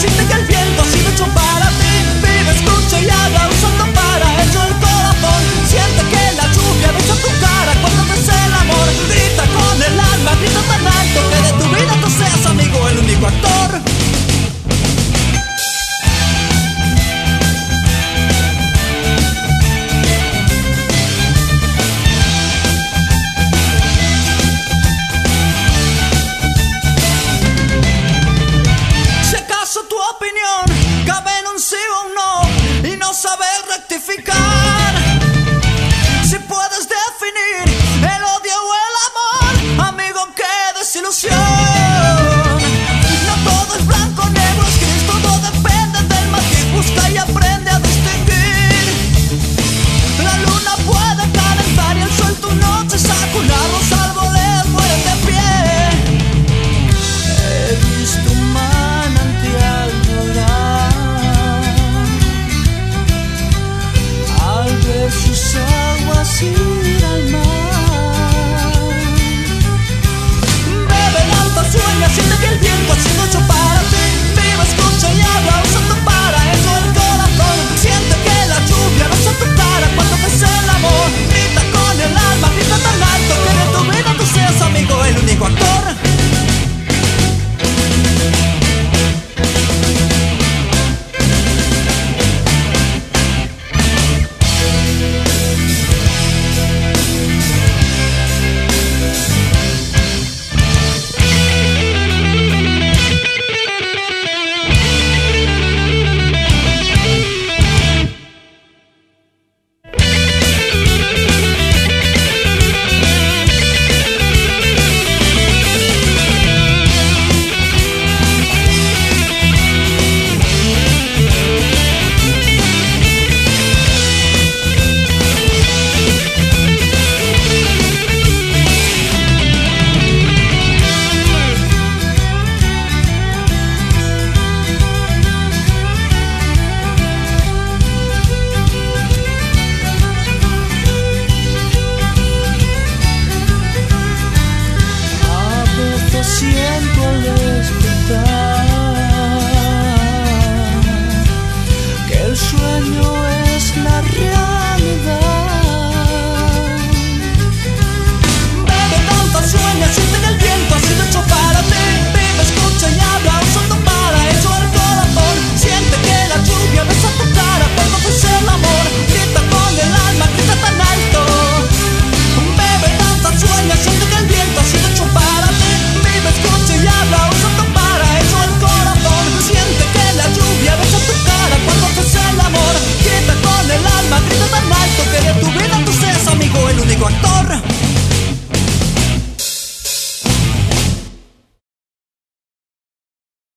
sin de amigo actor